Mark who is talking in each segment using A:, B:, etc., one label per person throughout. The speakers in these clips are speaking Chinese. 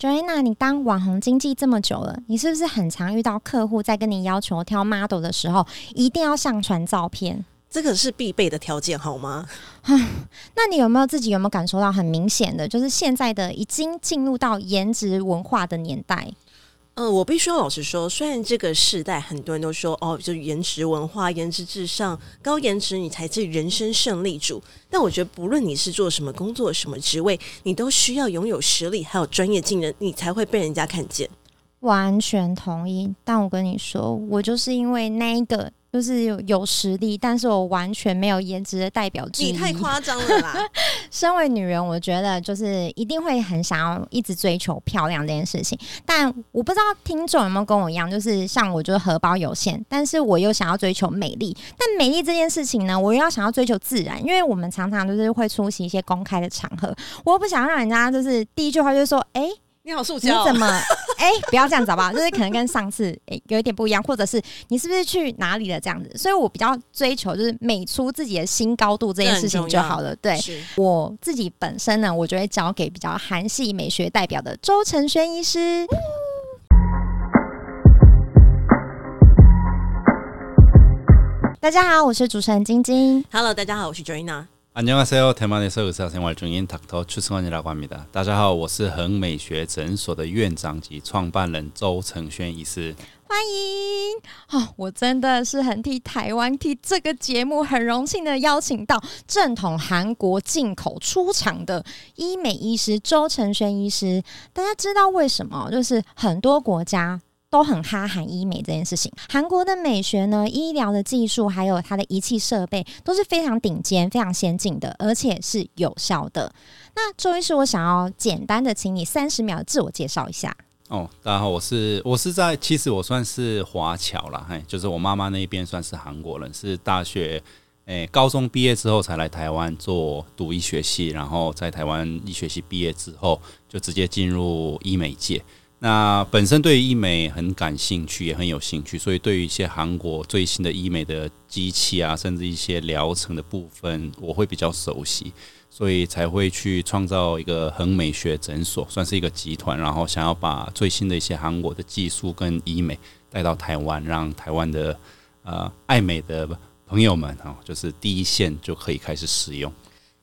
A: Joanna，你当网红经济这么久了，你是不是很常遇到客户在跟你要求挑 model 的时候，一定要上传照片？
B: 这个是必备的条件，好吗？
A: 那你有没有自己有没有感受到很明显的，就是现在的已经进入到颜值文化的年代？
B: 呃，我必须要老实说，虽然这个时代很多人都说哦，就颜值文化、颜值至上、高颜值你才是人生胜利主，但我觉得不论你是做什么工作、什么职位，你都需要拥有实力还有专业技能，你才会被人家看见。
A: 完全同意，但我跟你说，我就是因为那一个。就是有有实力，但是我完全没有颜值的代表之一。
B: 你太夸张了啦！
A: 身为女人，我觉得就是一定会很想要一直追求漂亮这件事情。但我不知道听众有没有跟我一样，就是像我，就是荷包有限，但是我又想要追求美丽。但美丽这件事情呢，我又要想要追求自然，因为我们常常就是会出席一些公开的场合，我又不想让人家就是第一句话就是说，哎、欸。
B: 你好，塑胶、哦。
A: 你怎么？哎、欸，不要这样子好不好？就是可能跟上次哎、欸、有一点不一样，或者是你是不是去哪里了这样子？所以我比较追求就是美出自己的新高度这件事情就好了。对，我自己本身呢，我就会交给比较韩系美学代表的周成轩医师。大家好，我是主持人晶晶。
B: Hello，大家好，我是 Joanna。
C: 안녕하세요，台湾的社会生活中心 Doctor 邱成万的拉米达。大家好，我是恒美学诊所的院长及创办人周承轩医师。
A: 欢迎！哦，我真的是很替台湾替这个节目很荣幸的邀请到正统韩国进口出厂的医美医师周承轩医师。大家知道为什么？就是很多国家。 都很哈韩医美这件事情，韩国的美学呢，医疗的技术还有它的仪器设备都是非常顶尖、非常先进的，而且是有效的。那周医师，我想要简单的请你三十秒自我介绍一下。
C: 哦，大家好，我是我是在，其实我算是华侨啦，嘿，就是我妈妈那边算是韩国人，是大学诶、高中毕业之后才来台湾做读医学系，然后在台湾医学系毕业之后就直接进入医美界。那本身对于医美很感兴趣，也很有兴趣，所以对于一些韩国最新的医美的机器啊，甚至一些疗程的部分，我会比较熟悉，所以才会去创造一个恒美学诊所，算是一个集团，然后想要把最新的一些韩国的技术跟医美带到台湾，让台湾的呃爱美的朋友们啊，就是第一线就可以开始使用。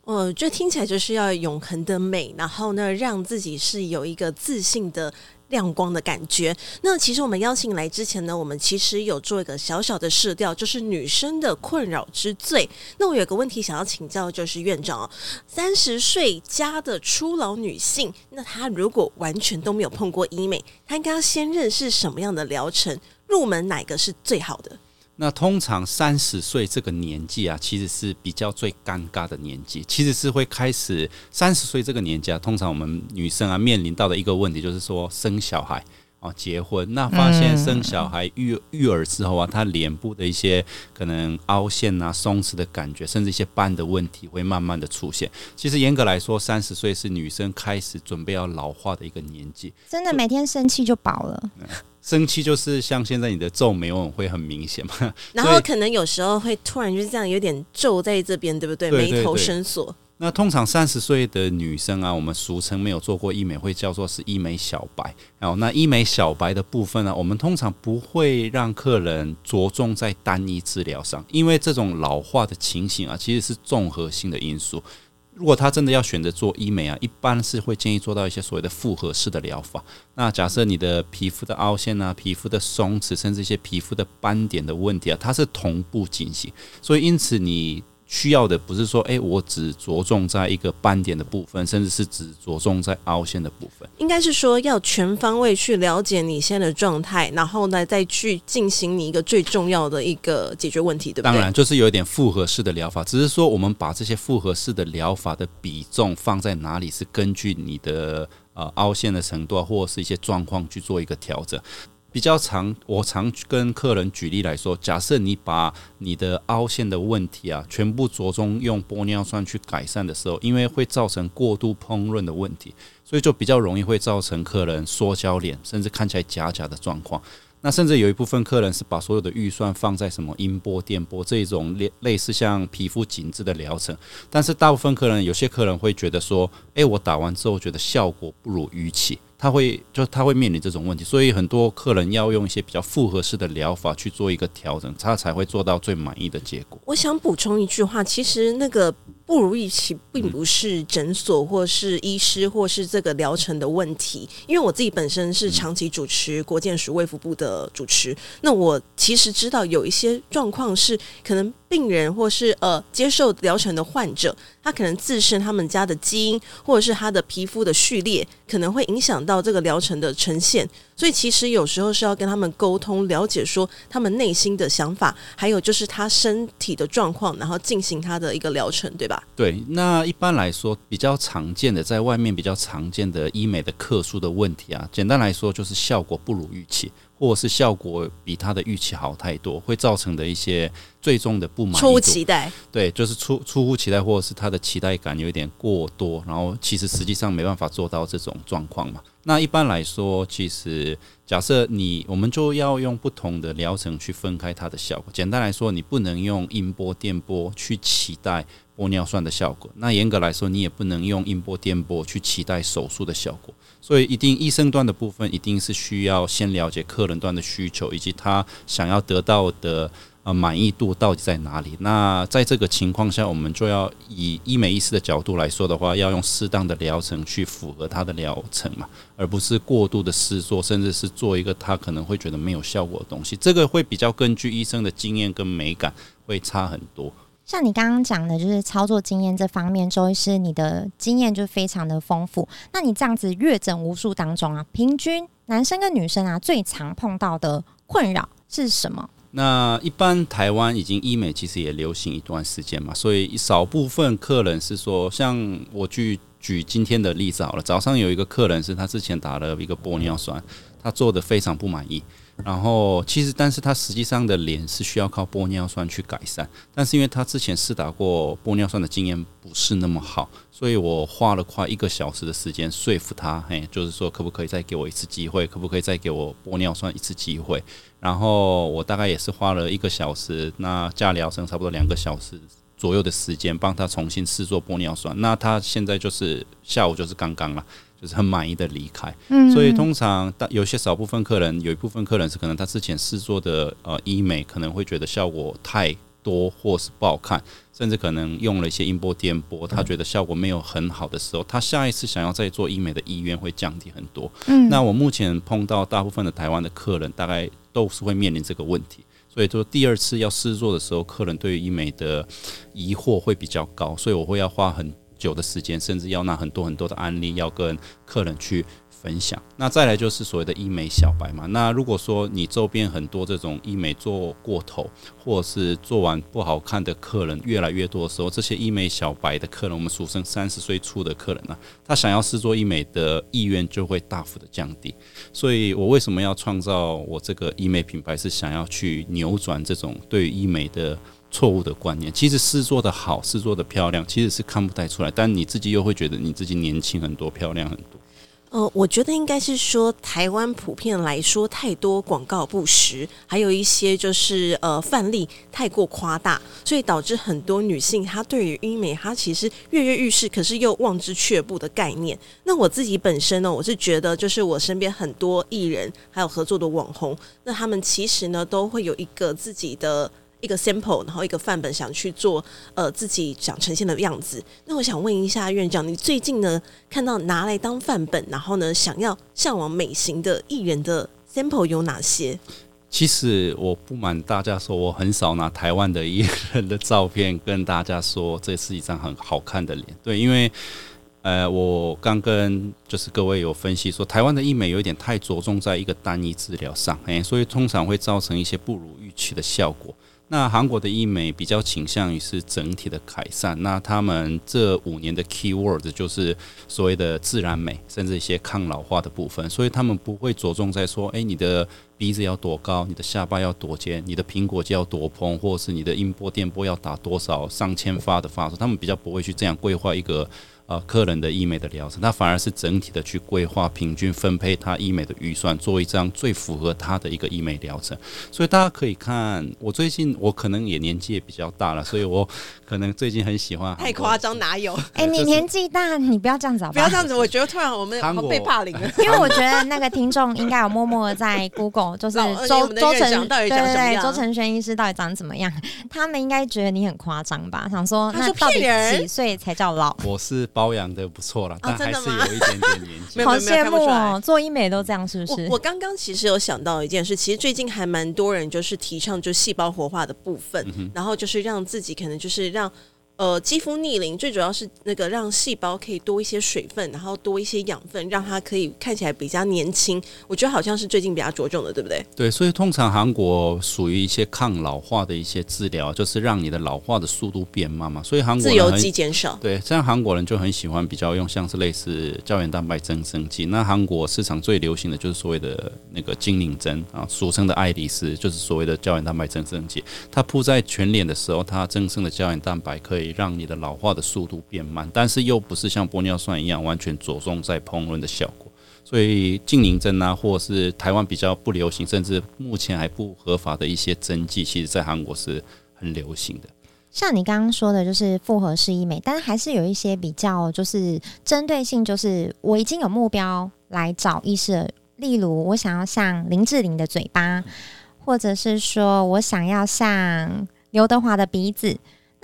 B: 我觉得听起来就是要永恒的美，然后呢，让自己是有一个自信的。亮光的感觉。那其实我们邀请来之前呢，我们其实有做一个小小的试调，就是女生的困扰之最。那我有个问题想要请教，就是院长哦，三十岁加的初老女性，那她如果完全都没有碰过医美，她应该先认识什么样的疗程？入门哪个是最好的？
C: 那通常三十岁这个年纪啊，其实是比较最尴尬的年纪。其实是会开始三十岁这个年纪啊，通常我们女生啊面临到的一个问题就是说生小孩哦，结婚。那发现生小孩育育儿之后啊，她脸部的一些可能凹陷啊、松弛的感觉，甚至一些斑的问题会慢慢的出现。其实严格来说，三十岁是女生开始准备要老化的一个年纪。
A: 真的每天生气就饱了。
C: 生气就是像现在你的皱眉纹会很明显嘛，
B: 然后可能有时候会突然就是这样有点皱在这边，对不对，眉头深锁。
C: 那通常三十岁的女生啊，我们俗称没有做过医美，会叫做是医美小白。哦，那医美小白的部分呢，我们通常不会让客人着重在单一治疗上，因为这种老化的情形啊，其实是综合性的因素。如果他真的要选择做医美啊，一般是会建议做到一些所谓的复合式的疗法。那假设你的皮肤的凹陷啊、皮肤的松弛，甚至一些皮肤的斑点的问题啊，它是同步进行，所以因此你。需要的不是说，哎、欸，我只着重在一个斑点的部分，甚至是只着重在凹陷的部分。
B: 应该是说，要全方位去了解你现在的状态，然后呢，再去进行你一个最重要的一个解决问题，对不对？
C: 当然，就是有一点复合式的疗法，只是说我们把这些复合式的疗法的比重放在哪里，是根据你的呃凹陷的程度啊，或者是一些状况去做一个调整。比较常，我常跟客人举例来说，假设你把你的凹陷的问题啊，全部着重用玻尿酸去改善的时候，因为会造成过度膨润的问题，所以就比较容易会造成客人缩焦脸，甚至看起来假假的状况。那甚至有一部分客人是把所有的预算放在什么音波、电波这种类类似像皮肤紧致的疗程，但是大部分客人，有些客人会觉得说，诶，我打完之后觉得效果不如预期。他会就他会面临这种问题，所以很多客人要用一些比较复合式的疗法去做一个调整，他才会做到最满意的结果。
B: 我想补充一句话，其实那个不如预期，并不是诊所或是医师或是这个疗程的问题，因为我自己本身是长期主持国健署卫福部的主持，那我其实知道有一些状况是可能。病人或是呃接受疗程的患者，他可能自身他们家的基因或者是他的皮肤的序列，可能会影响到这个疗程的呈现。所以其实有时候是要跟他们沟通，了解说他们内心的想法，还有就是他身体的状况，然后进行他的一个疗程，对吧？
C: 对。那一般来说，比较常见的在外面比较常见的医美的客诉的问题啊，简单来说就是效果不如预期。或者是效果比他的预期好太多，会造成的一些最终的不满意。
B: 出乎期待，
C: 对，就是出出乎期待，或者是他的期待感有点过多，然后其实实际上没办法做到这种状况嘛。那一般来说，其实假设你，我们就要用不同的疗程去分开它的效果。简单来说，你不能用音波、电波去期待玻尿酸的效果。那严格来说，你也不能用音波、电波去期待手术的效果。所以，一定医生端的部分，一定是需要先了解客人端的需求，以及他想要得到的呃满意度到底在哪里。那在这个情况下，我们就要以医美医师的角度来说的话，要用适当的疗程去符合他的疗程嘛，而不是过度的试做，甚至是做一个他可能会觉得没有效果的东西。这个会比较根据医生的经验跟美感会差很多。
A: 像你刚刚讲的，就是操作经验这方面，周医师你的经验就非常的丰富。那你这样子阅诊无数当中啊，平均男生跟女生啊最常碰到的困扰是什么？
C: 那一般台湾已经医美其实也流行一段时间嘛，所以少部分客人是说，像我去举今天的例子好了，早上有一个客人是他之前打了一个玻尿酸，他做的非常不满意。然后其实，但是他实际上的脸是需要靠玻尿酸去改善，但是因为他之前试打过玻尿酸的经验不是那么好，所以我花了快一个小时的时间说服他，嘿，就是说可不可以再给我一次机会，可不可以再给我玻尿酸一次机会？然后我大概也是花了一个小时，那加疗程差不多两个小时左右的时间，帮他重新试做玻尿酸。那他现在就是下午就是刚刚了。就是很满意的离开，嗯，所以通常大有些少部分客人，有一部分客人是可能他之前试做的呃医美可能会觉得效果太多或是不好看，甚至可能用了一些音波、电波，他觉得效果没有很好的时候，他下一次想要再做医美的意愿会降低很多。嗯，那我目前碰到大部分的台湾的客人，大概都是会面临这个问题，所以说第二次要试做的时候，客人对于医美的疑惑会比较高，所以我会要花很久的时间，甚至要拿很多很多的案例要跟客人去分享。那再来就是所谓的医美小白嘛。那如果说你周边很多这种医美做过头，或者是做完不好看的客人越来越多的时候，这些医美小白的客人，我们俗称三十岁出的客人呢、啊，他想要试做医美的意愿就会大幅的降低。所以我为什么要创造我这个医美品牌，是想要去扭转这种对医美的。错误的观念，其实是做的好，是做的漂亮，其实是看不太出来。但你自己又会觉得你自己年轻很多，漂亮很多。
B: 呃，我觉得应该是说，台湾普遍来说太多广告不实，还有一些就是呃范例太过夸大，所以导致很多女性她对于医美她其实跃跃欲试，可是又望之却步的概念。那我自己本身呢，我是觉得就是我身边很多艺人还有合作的网红，那他们其实呢都会有一个自己的。一个 sample，然后一个范本，想去做呃自己想呈现的样子。那我想问一下院长，你最近呢看到拿来当范本，然后呢想要向往美型的艺人的 sample 有哪些？
C: 其实我不瞒大家说，我很少拿台湾的艺人的照片跟大家说这是一张很好看的脸。对，因为呃，我刚跟就是各位有分析说，台湾的医美有一点太着重在一个单一治疗上，哎，所以通常会造成一些不如预期的效果。那韩国的医美比较倾向于是整体的改善，那他们这五年的 key word 就是所谓的自然美，甚至一些抗老化的部分，所以他们不会着重在说，诶，你的鼻子要多高，你的下巴要多尖，你的苹果肌要多蓬，或是你的音波电波要打多少上千发的发数，他们比较不会去这样规划一个呃客人的医美的疗程，他反而是整体的去规划、平均分配他医美的预算，做一张最符合他的一个医美疗程。所以大家可以看，我最近我可能也年纪也比较大了，所以我可能最近很喜欢。
B: 太夸张，哪有？
A: 哎、欸，你年纪大，你不要这样子好不好，
B: 不要这样子。我觉得突然我们好被霸凌了，
A: 因为我觉得那个听众应该有默默的在 Google，就 是周周成对对对，周成轩医师到底长怎么样？他们应该觉得你很夸张吧？想说那到底几岁才叫老？
C: 我是保养的不错了，但还是有一点点年纪。
A: 好羡慕哦，做医美都这样，是不是？
B: 我刚刚其实有想到一件事，其实最近还蛮多人就是提倡就细胞活化的部分，然后就是让自己可能就是让。呃，肌肤逆龄最主要是那个让细胞可以多一些水分，然后多一些养分，让它可以看起来比较年轻。我觉得好像是最近比较着重的，对不对？
C: 对，所以通常韩国属于一些抗老化的一些治疗，就是让你的老化的速度变慢嘛。所以韩国自由基减少，对，这样韩国人就很喜欢比较用像是类似胶原蛋白增生剂。那韩国市场最流行的就是所谓的那个精灵针啊，俗称的爱丽丝，就是所谓的胶原蛋白增生剂。它铺在全脸的时候，它增生的胶原蛋白可以。让你的老化的速度变慢，但是又不是像玻尿酸一样完全着重在膨润的效果。所以静凝针啊，或是台湾比较不流行，甚至目前还不合法的一些针剂，其实在韩国是很流行的。
A: 像你刚刚说的，就是复合式医美，但是还是有一些比较就是针对性，就是我已经有目标来找医师，例如我想要像林志玲的嘴巴，或者是说我想要像刘德华的鼻子。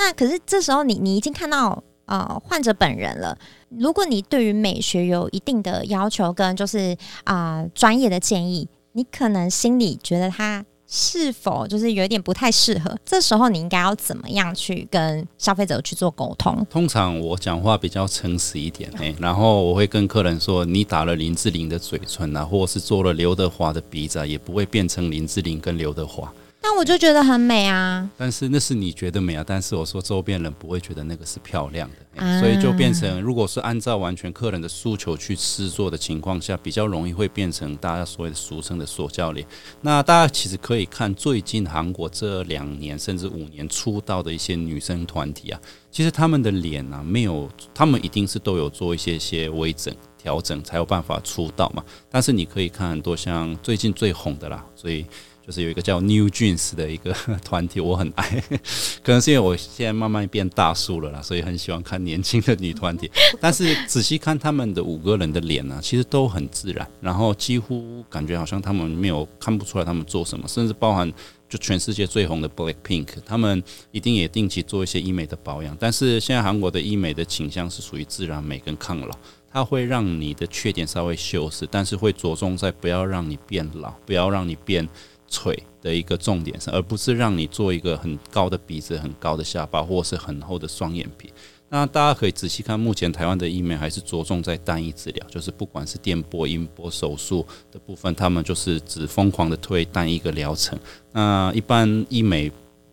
A: 那可是这时候你你已经看到呃患者本人了，如果你对于美学有一定的要求跟就是啊专业的建议，你可能心里觉得他是否就是有点不太适合，这时候你应该要怎么样去跟消费者去做沟通？
C: 通常我讲话比较诚实一点，然后我会跟客人说，你打了林志玲的嘴唇啊，或者是做了刘德华的鼻子啊，也不会变成林志玲跟刘德华。
A: 那我就觉得很美啊，
C: 但是那是你觉得美啊，但是我说周边人不会觉得那个是漂亮的，啊、所以就变成，如果是按照完全客人的诉求去试做的情况下，比较容易会变成大家所谓的俗称的塑胶脸。那大家其实可以看最近韩国这两年甚至五年出道的一些女生团体啊，其实他们的脸啊，没有，他们一定是都有做一些些微整调整才有办法出道嘛。但是你可以看很多像最近最红的啦，所以。就是有一个叫 New Jeans 的一个 团体，我很爱，可能是因为我现在慢慢变大叔了啦，所以很喜欢看年轻的女团体。但是仔细看他们的五个人的脸呢、啊，其实都很自然，然后几乎感觉好像他们没有看不出来他们做什么，甚至包含就全世界最红的 Black Pink，他们一定也定期做一些医美的保养。但是现在韩国的医美的倾向是属于自然美跟抗老，它会让你的缺点稍微修饰，但是会着重在不要让你变老，不要让你变。锤的一个重点上，而不是让你做一个很高的鼻子、很高的下巴，或是很厚的双眼皮。那大家可以仔细看，目前台湾的医美还是着重在单一治疗，就是不管是电波、音波、手术的部分，他们就是只疯狂的推单一个疗程。那一般医美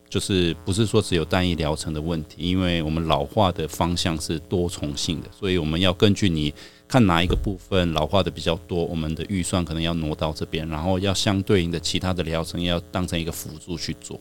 C: 就是不是说只有单一疗程的问题，因为我们老化的方向是多重性的，所以我们要根据你。看哪一个部分老化的比较多，我们的预算可能要挪到这边，然后要相对应的其他的疗程要当成一个辅助去做。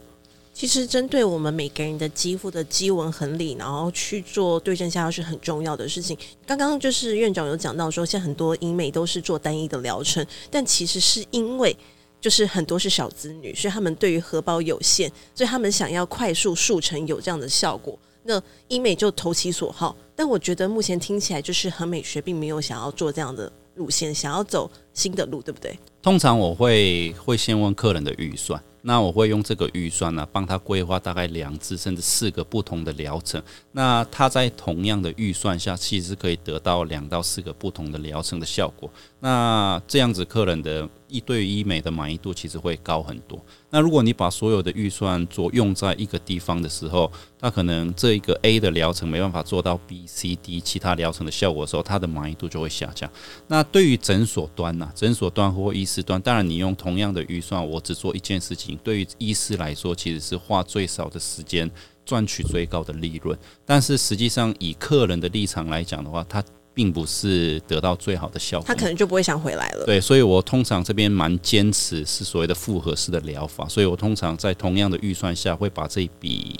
B: 其实针对我们每个人的肌肤的肌纹纹理，然后去做对症下药是很重要的事情。刚刚就是院长有讲到说，现在很多医美都是做单一的疗程，但其实是因为就是很多是小资女，所以他们对于荷包有限，所以他们想要快速速成有这样的效果。那医美就投其所好，但我觉得目前听起来就是和美学并没有想要做这样的路线，想要走新的路，对不对？
C: 通常我会会先问客人的预算，那我会用这个预算呢，帮他规划大概两至甚至四个不同的疗程。那他在同样的预算下，其实可以得到两到四个不同的疗程的效果。那这样子，客人的一对一医美的满意度其实会高很多。那如果你把所有的预算做用在一个地方的时候，那可能这一个 A 的疗程没办法做到 B、C、D 其他疗程的效果的时候，它的满意度就会下降。那对于诊所端呢、诊所端或医师端，当然你用同样的预算，我只做一件事情，对于医师来说，其实是花最少的时间赚取最高的利润。但是实际上，以客人的立场来讲的话，他并不是得到最好的效果，
B: 他可能就不会想回来了。
C: 对，所以我通常这边蛮坚持是所谓的复合式的疗法，所以我通常在同样的预算下，会把这一笔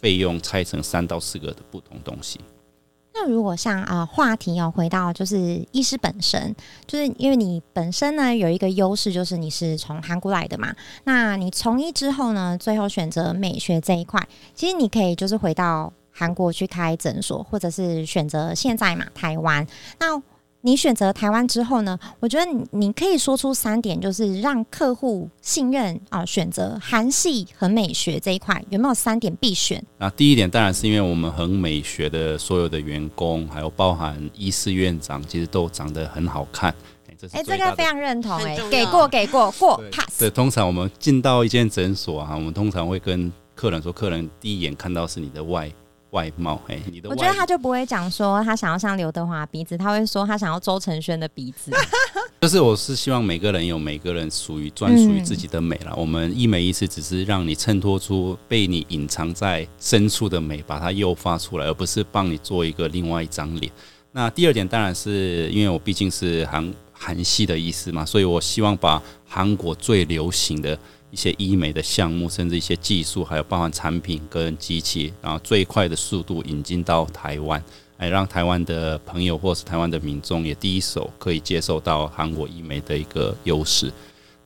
C: 费用拆成三到四个的不同东西。
A: 那如果像啊、呃、话题要回到就是医师本身，就是因为你本身呢有一个优势，就是你是从韩国来的嘛。那你从医之后呢，最后选择美学这一块，其实你可以就是回到韩国去开诊所，或者是选择现在嘛台湾。那你选择台湾之后呢？我觉得你你可以说出三点，就是让客户信任啊、呃，选择韩系和美学这一块，有没有三点必选？
C: 啊第一点当然是因为我们恒美学的所有的员工，还有包含医师院长，其实都长得很好看。哎、欸，
A: 这个非常认同、欸，哎，给过给过
C: 过
A: pass。
C: 对，通常我们进到一间诊所啊，我们通常会跟客人说，客人第一眼看到是你的外。外貌，哎，你的，
A: 我觉得他就不会讲说他想要像刘德华鼻子，他会说他想要周承轩的鼻子。
C: 就是我是希望每个人有每个人属于专属于自己的美了。嗯、我们一美医师只是让你衬托出被你隐藏在深处的美，把它诱发出来，而不是帮你做一个另外一张脸。那第二点当然是因为我毕竟是韩韩系的意思嘛，所以我希望把韩国最流行的。一些医美的项目，甚至一些技术，还有包含产品跟机器，然后最快的速度引进到台湾，来让台湾的朋友或是台湾的民众也第一手可以接受到韩国医美的一个优势。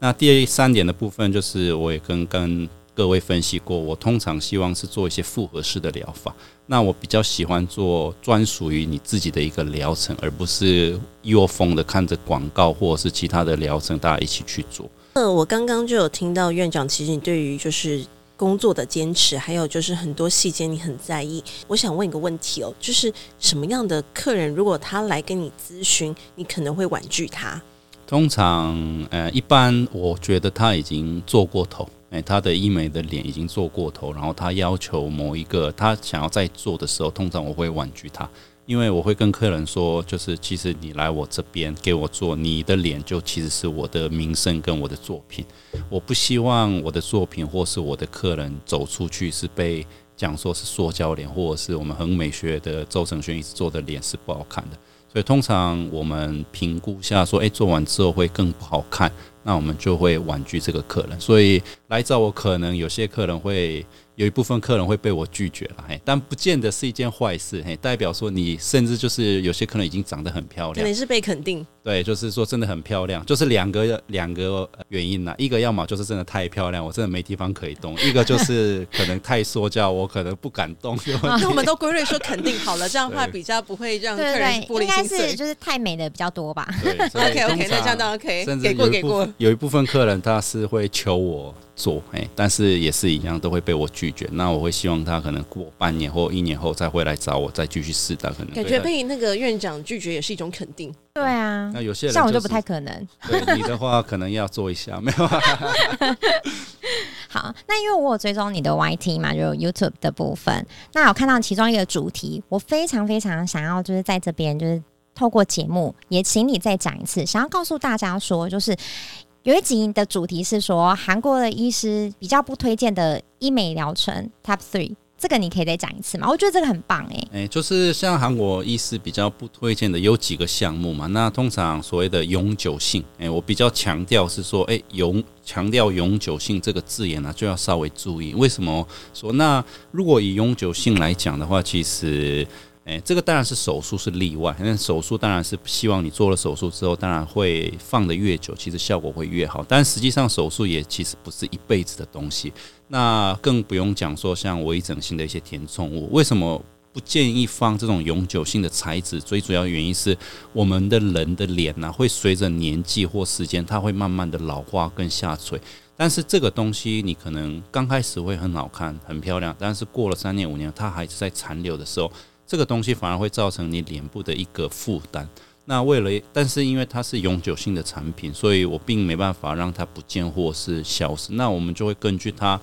C: 那第三点的部分，就是我也跟跟各位分析过，我通常希望是做一些复合式的疗法。那我比较喜欢做专属于你自己的一个疗程，而不是一窝蜂的看着广告或者是其他的疗程，大家一起去做。
B: 呃，我刚刚就有听到院长，其实你对于就是工作的坚持，还有就是很多细节你很在意。我想问一个问题哦，就是什么样的客人，如果他来跟你咨询，你可能会婉拒他？
C: 通常，呃，一般我觉得他已经做过头，哎，他的医美的脸已经做过头，然后他要求某一个他想要再做的时候，通常我会婉拒他。因为我会跟客人说，就是其实你来我这边给我做，你的脸就其实是我的名声跟我的作品。我不希望我的作品或是我的客人走出去是被讲说是塑胶脸，或者是我们恒美学的周承轩一直做的脸是不好看的。所以通常我们评估下说，诶，做完之后会更不好看，那我们就会婉拒这个客人。所以来找我，可能有些客人会。有一部分客人会被我拒绝了，嘿，但不见得是一件坏事，嘿，代表说你甚至就是有些客人已经长得很漂亮，可
B: 能是被肯定，
C: 对，就是说真的很漂亮，就是两个两个原因呐，一个要么就是真的太漂亮，我真的没地方可以动；一个就 是可能太说教，我可能不敢动。
B: 那我们都归类说肯定好了，这样的话比较不会让客人玻璃心碎。
A: 应该是就是太美的比较多吧
B: ？OK OK，那这样当然可以，给过给过。
C: 有一部分客人他是会求我。做哎，但是也是一样，都会被我拒绝。那我会希望他可能过半年或一年后再回来找我，再继续试的可能。
B: 感觉被那个院长拒绝也是一种肯定。
A: 对啊，
C: 那有些人、就是、
A: 像我就不太可能。
C: 对你的话，可能要做一下，没有。
A: 好，那因为我有追踪你的 YT 嘛，就 YouTube 的部分。那我看到其中一个主题，我非常非常想要，就是在这边，就是透过节目，也请你再讲一次，想要告诉大家说，就是。有一集的主题是说韩国的医师比较不推荐的医美疗程 Top Three，这个你可以再讲一次吗？我觉得这个很棒诶、欸。
C: 哎，就是像韩国医师比较不推荐的有几个项目嘛。那通常所谓的永久性，哎，我比较强调是说，哎，永强调永久性这个字眼呢、就要稍微注意。为什么说？那如果以永久性来讲的话，其实。诶，这个当然是手术是例外，那手术当然是希望你做了手术之后，当然会放得越久，其实效果会越好。但实际上手术也其实不是一辈子的东西，那更不用讲说像微整形的一些填充物，为什么不建议放这种永久性的材质？最主要原因是我们的人的脸呢、会随着年纪或时间，它会慢慢的老化跟下垂。但是这个东西你可能刚开始会很好看、很漂亮，但是过了三年五年，它还是在残留的时候。这个东西反而会造成你脸部的一个负担。那为了，但是因为它是永久性的产品，所以我并没办法让它不见或是消失。那我们就会根据它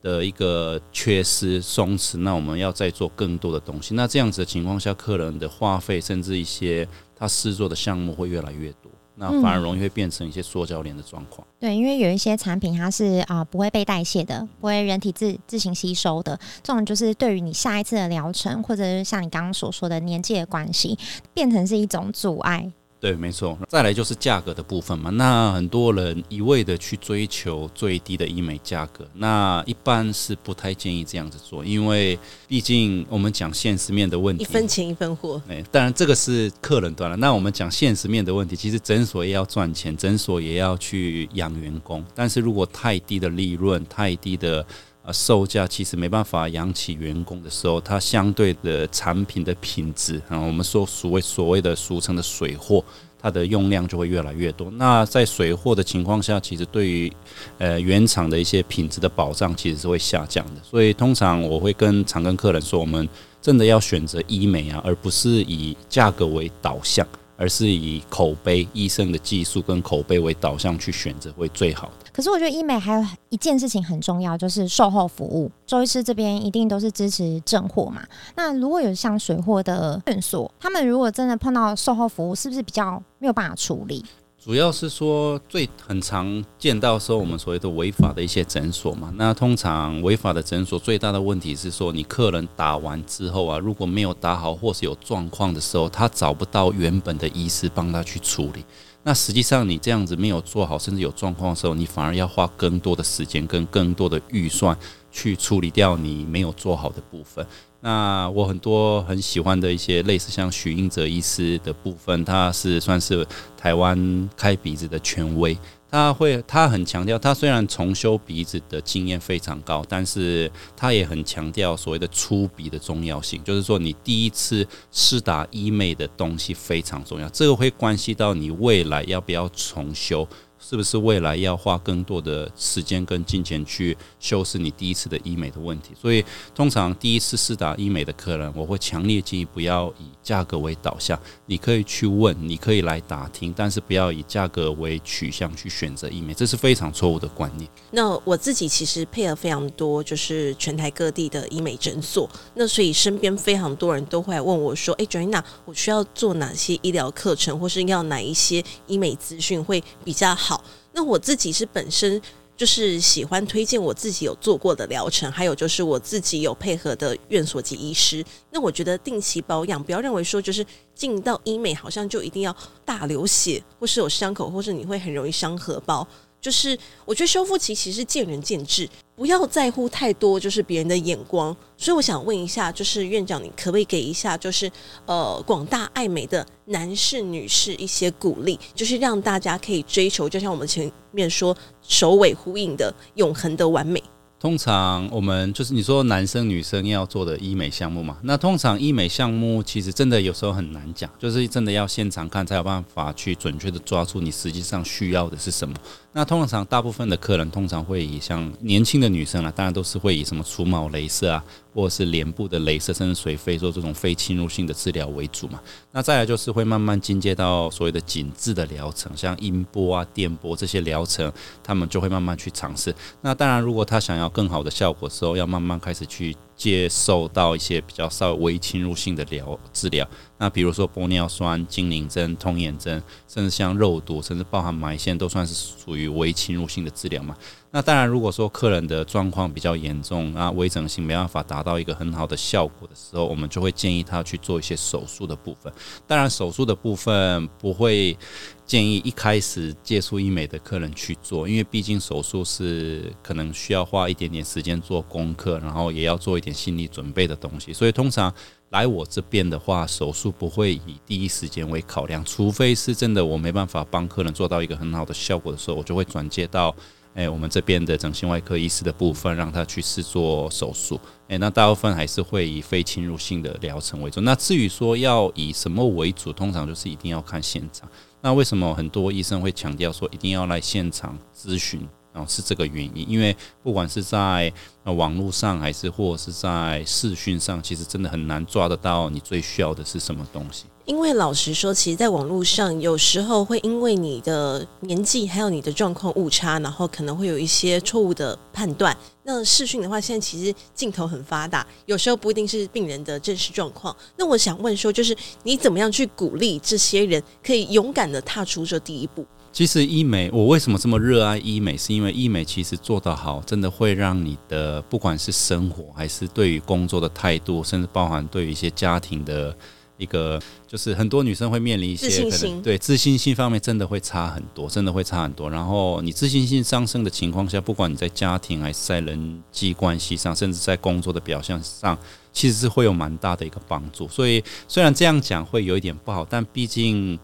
C: 的一个缺失、松弛，那我们要再做更多的东西。那这样子的情况下，客人的花费甚至一些他试做的项目会越来越多。那反而容易会变成一些塑胶脸的状况。
A: 对，因为有一些产品它是啊、呃、不会被代谢的，不会人体自自行吸收的。这种就是对于你下一次的疗程，或者是像你刚刚所说的年纪的关系，变成是一种阻碍。
C: 对，没错。再来就是价格的部分嘛。那很多人一味的去追求最低的医美价格，那一般是不太建议这样子做，因为毕竟我们讲现实面的问题，
B: 一分钱一分货。
C: 哎，当然这个是客人端了。那我们讲现实面的问题，其实诊所也要赚钱，诊所也要去养员工。但是如果太低的利润，太低的。啊，售价其实没办法养起员工的时候，它相对的产品的品质啊，我们说所谓所谓的俗称的水货，它的用量就会越来越多。那在水货的情况下，其实对于呃原厂的一些品质的保障，其实是会下降的。所以通常我会跟常跟客人说，我们真的要选择医美啊，而不是以价格为导向。而是以口碑、医生的技术跟口碑为导向去选择，会最好的。
A: 可是我觉得医美还有一件事情很重要，就是售后服务。周医师这边一定都是支持正货嘛？那如果有像水货的诊所，他们如果真的碰到售后服务，是不是比较没有办法处理？
C: 主要是说最很常见到说我们所谓的违法的一些诊所嘛，那通常违法的诊所最大的问题是说，你客人打完之后啊，如果没有打好或是有状况的时候，他找不到原本的医师帮他去处理。那实际上你这样子没有做好，甚至有状况的时候，你反而要花更多的时间跟更多的预算去处理掉你没有做好的部分。那我很多很喜欢的一些类似像许英哲医师的部分，他是算是台湾开鼻子的权威。他会，他很强调，他虽然重修鼻子的经验非常高，但是他也很强调所谓的初鼻的重要性，就是说你第一次施打医美的东西非常重要，这个会关系到你未来要不要重修。是不是未来要花更多的时间跟金钱去修饰你第一次的医美的问题？所以通常第一次试打医美的客人，我会强烈建议不要以价格为导向。你可以去问，你可以来打听，但是不要以价格为取向去选择医美，这是非常错误的观念。
B: 那我自己其实配合非常多，就是全台各地的医美诊所，那所以身边非常多人都会问我说：“哎，Joanna，我需要做哪些医疗课程，或是要哪一些医美资讯会比较？”好那我自己是本身就是喜欢推荐我自己有做过的疗程，还有就是我自己有配合的院所及医师。那我觉得定期保养，不要认为说就是进到医美好像就一定要大流血，或是有伤口，或是你会很容易伤荷包。就是我觉得修复期其实见仁见智，不要在乎太多，就是别人的眼光。所以我想问一下，就是院长，你可不可以给一下，就是呃广大爱美的男士、女士一些鼓励，就是让大家可以追求，就像我们前面说首尾呼应的永恒的完美。
C: 通常我们就是你说男生女生要做的医美项目嘛，那通常医美项目其实真的有时候很难讲，就是真的要现场看才有办法去准确的抓住你实际上需要的是什么。那通常大部分的客人通常会以像年轻的女生啊，当然都是会以什么除毛镭射啊，或者是脸部的镭射，甚至水飞做这种非侵入性的治疗为主嘛。那再来就是会慢慢进阶到所谓的紧致的疗程，像音波啊、电波这些疗程，他们就会慢慢去尝试。那当然，如果他想要更好的效果的时候，要慢慢开始去。接受到一些比较稍微微侵入性的疗治疗，那比如说玻尿酸、精灵针、通颜针，甚至像肉毒，甚至包含埋线，都算是属于微侵入性的治疗嘛。那当然，如果说客人的状况比较严重，那微整形没办法达到一个很好的效果的时候，我们就会建议他去做一些手术的部分。当然，手术的部分不会建议一开始接触医美的客人去做，因为毕竟手术是可能需要花一点点时间做功课，然后也要做一点心理准备的东西。所以通常来我这边的话，手术不会以第一时间为考量，除非是真的我没办法帮客人做到一个很好的效果的时候，我就会转接到。诶，我们这边的整形外科医师的部分，让他去试做手术。诶，那大部分还是会以非侵入性的疗程为主。那至于说要以什么为主，通常就是一定要看现场。那为什么很多医生会强调说一定要来现场咨询？然后是这个原因，因为不管是在网络上，还是或是在视讯上，其实真的很难抓得到你最需要的是什么东西。
B: 因为老实说，其实，在网络上有时候会因为你的年纪还有你的状况误差，然后可能会有一些错误的判断。那视讯的话，现在其实镜头很发达，有时候不一定是病人的真实状况。那我想问说，就是你怎么样去鼓励这些人可以勇敢的踏出这第一步？
C: 其实医美，我为什么这么热爱医美？是因为医美其实做得好，真的会让你的不管是生活，还是对于工作的态度，甚至包含对于一些家庭的。一个就是很多女生会面临一些可能对自信心方面真的会差很多，真的会差很多。然后你自信心上升的情况下，不管你在家庭还是在人际关系上，甚至在工作的表现上，其实是会有蛮大的一个帮助。所以虽然这样讲会有一点不好，但毕竟，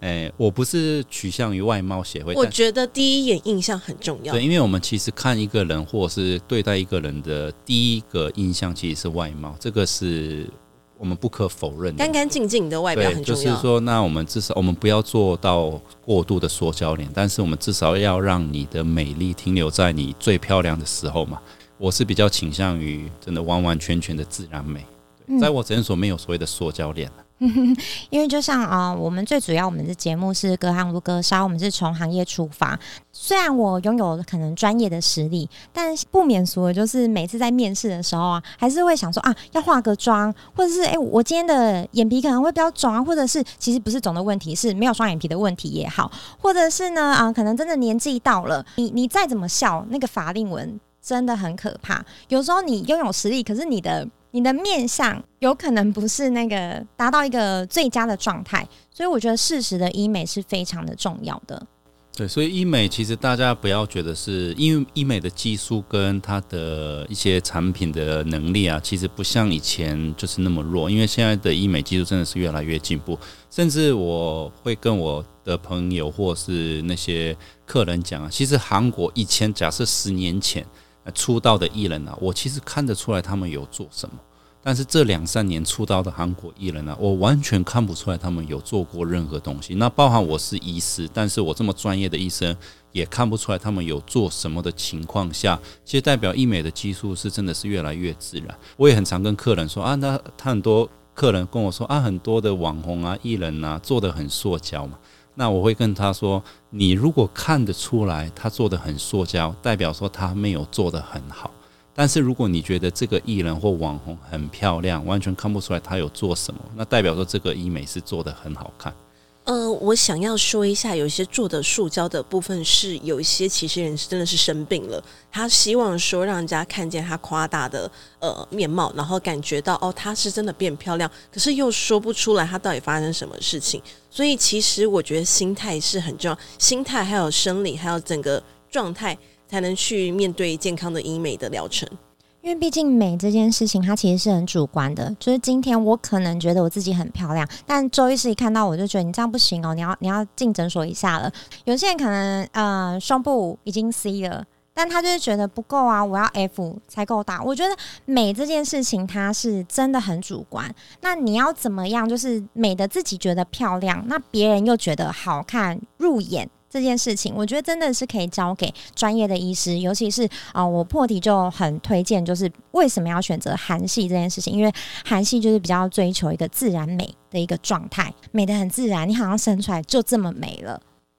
C: 诶，我不是取向于外貌协会。
B: 我觉得第一眼印象很重要。
C: 对，因为我们其实看一个人或者是对待一个人的第一个印象，其实是外貌，这个是。我们不可否认，
B: 干干净净的外表很重要。
C: 就是说，那我们至少我们不要做到过度的塑胶脸，但是我们至少要让你的美丽停留在你最漂亮的时候嘛。我是比较倾向于真的完完全全的自然美，在我诊所没有所谓的塑胶脸。
A: 因为就像啊、我们最主要我们的节目是隔行如隔山，我们是从行业出发。虽然我拥有可能专业的实力，但不免俗的就是每次在面试的时候啊，还是会想说啊，要化个妆，或者是哎、我今天的眼皮可能会比较肿啊，或者是其实不是肿的问题，是没有双眼皮的问题也好，或者是呢啊，可能真的年纪到了，你你再怎么笑，那个法令纹真的很可怕。有时候你拥有实力，可是你的。你的面相有可能不是那个达到一个最佳的状态，所以我觉得适时的医美是非常的重要的。
C: 对，所以医美其实大家不要觉得是因为医美的技术跟它的一些产品的能力啊，其实不像以前就是那么弱，因为现在的医美技术真的是越来越进步。甚至我会跟我的朋友或是那些客人讲啊，其实韩国以前假设十年前出道的艺人啊，我其实看得出来他们有做什么。但是这两三年出道的韩国艺人呢、啊，我完全看不出来他们有做过任何东西。那包含我是医师，但是我这么专业的医生也看不出来他们有做什么的情况下，其实代表医美的技术是真的是越来越自然。我也很常跟客人说啊，那他很多客人跟我说啊，很多的网红啊、艺人啊做得很塑胶嘛。那我会跟他说，你如果看得出来他做的很塑胶，代表说他没有做得很好。但是如果你觉得这个艺人或网红很漂亮，完全看不出来他有做什么，那代表说这个医美是做得很好看。
B: 呃，我想要说一下，有一些做的塑胶的部分是有一些其实人是真的是生病了，他希望说让人家看见他夸大的呃面貌，然后感觉到哦他是真的变漂亮，可是又说不出来他到底发生什么事情。所以其实我觉得心态是很重要，心态还有生理还有整个状态。才能去面对健康的医美的疗程，
A: 因为毕竟美这件事情，它其实是很主观的。就是今天我可能觉得我自己很漂亮，但周医师一看到我就觉得你这样不行哦，你要你要进诊所一下了。有些人可能呃胸部已经 C 了，但他就是觉得不够啊，我要 F 才够大。我觉得美这件事情它是真的很主观。那你要怎么样，就是美的自己觉得漂亮，那别人又觉得好看入眼。这件事情，我觉得真的是可以交给专业的医师，尤其是啊、我破题就很推荐，就是为什么要选择韩系这件事情，因为韩系就是比较追求一个自然美的一个状态，美得很自然，你好像生出来就这么美了。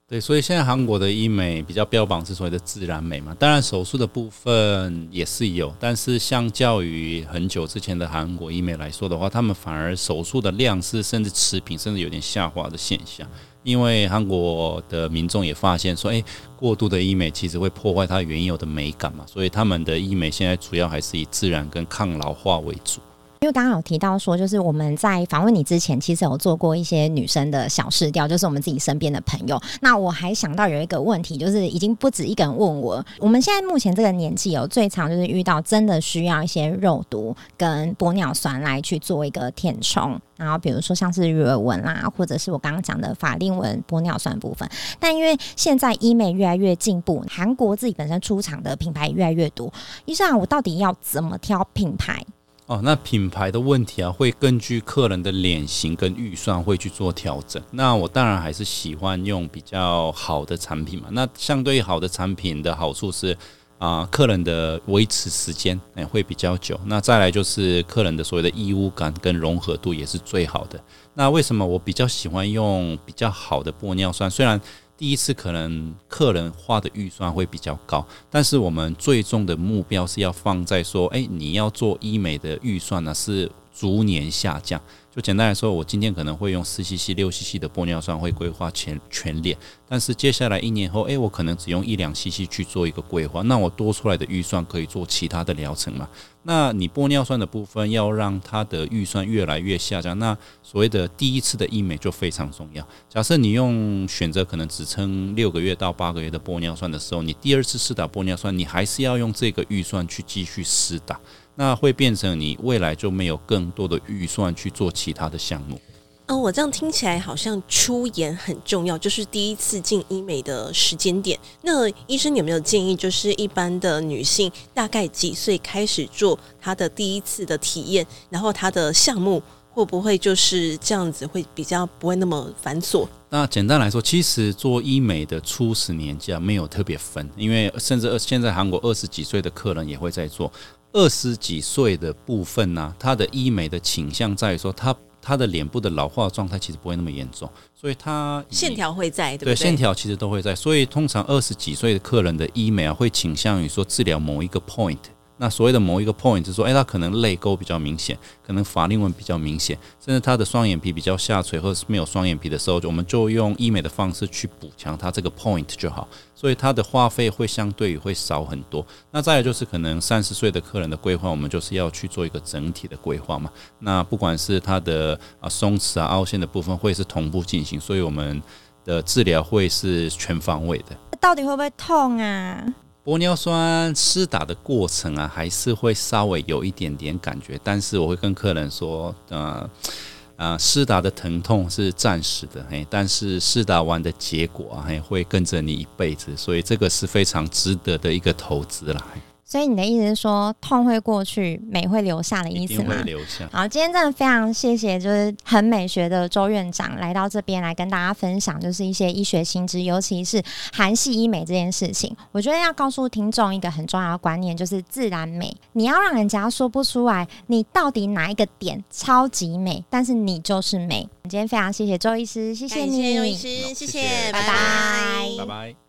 C: 对，所以现在韩国的医美比较标榜是所谓的自然美嘛，当然手术的部分也是有，但是相较于很久之前的韩国医美来说的话，他们反而手术的量是甚至持平，甚至有点下滑的现象。因为韩国的民众也发现说，诶，过度的医美其实会破坏它原有的美感嘛，所以他们的医美现在主要还是以自然跟抗老化为主。
A: 因为刚刚有提到说，就是我们在访问你之前，其实有做过一些女生的小试调，就是我们自己身边的朋友。那我还想到有一个问题，就是已经不止一个人问我，我们现在目前这个年纪有最常就是遇到真的需要一些肉毒跟玻尿酸来去做一个填充，然后比如说像是鱼尾纹啦，或者是我刚刚讲的法令纹玻尿酸部分。但因为现在医美越来越进步，韩国自己本身出厂的品牌越来越多，医生啊，我到底要怎么挑品牌？
C: 哦，那品牌的问题啊，会根据客人的脸型跟预算会去做调整。那我当然还是喜欢用比较好的产品嘛。那相对好的产品的好处是啊、客人的维持时间哎会比较久。那再来就是客人的所谓的异物感跟融合度也是最好的。那为什么我比较喜欢用比较好的玻尿酸？虽然第一次可能客人花的预算会比较高，但是我们最终的目标是要放在说，诶，你要做医美的预算呢是逐年下降。就简单来说，我今天可能会用四 cc、六 cc 的玻尿酸会规划全全脸，但是接下来一年后，诶，我可能只用一两 cc 去做一个规划，那我多出来的预算可以做其他的疗程嘛？那你玻尿酸的部分要让它的预算越来越下降，那所谓的第一次的医美就非常重要。假设你用选择可能只撑六个月到八个月的玻尿酸的时候，你第二次试打玻尿酸，你还是要用这个预算去继续试打，那会变成你未来就没有更多的预算去做其他的项目。
B: 哦，我这样听起来好像初颜很重要，就是第一次进医美的时间点。那医生有没有建议，就是一般的女性大概几岁开始做她的第一次的体验，然后她的项目会不会就是这样子，会比较不会那么繁琐？
C: 那简单来说，其实做医美的初始年纪啊没有特别分，因为甚至现在韩国二十几岁的客人也会在做。二十几岁的部分呢、啊，他的医美的倾向在于说他。他的脸部的老化状态其实不会那么严重，所以他
B: 线条会在，对不对？
C: 对，线条其实都会在，所以通常二十几岁的客人的医美啊，会倾向于说治疗某一个 point。那所谓的某一个 point 就是说，哎，他可能泪沟比较明显，可能法令纹比较明显，甚至他的双眼皮比较下垂，或者是没有双眼皮的时候，我们就用医美的方式去补强他这个 point 就好。所以他的花费会相对于会少很多。那再来就是可能三十岁的客人的规划，我们就是要去做一个整体的规划嘛。那不管是他的啊松弛啊凹陷的部分，会是同步进行，所以我们的治疗会是全方位的。
A: 到底会不会痛啊？
C: 玻尿酸施打的过程啊，还是会稍微有一点点感觉，但是我会跟客人说，呃，呃，施打的疼痛是暂时的，嘿，但是施打完的结果啊，嘿，会跟着你一辈子，所以这个是非常值得的一个投资啦。
A: 所以你的意思是说，痛会过去，美会留下的意思吗？
C: 会留下。
A: 好，今天真的非常谢谢，就是很美学的周院长来到这边来跟大家分享，就是一些医学新知，尤其是韩系医美这件事情。我觉得要告诉听众一个很重要的观念，就是自然美。你要让人家说不出来，你到底哪一个点超级美，但是你就是美。今天非常谢谢周医师，谢谢你，
B: 周医师，谢谢，拜拜，
C: 拜拜。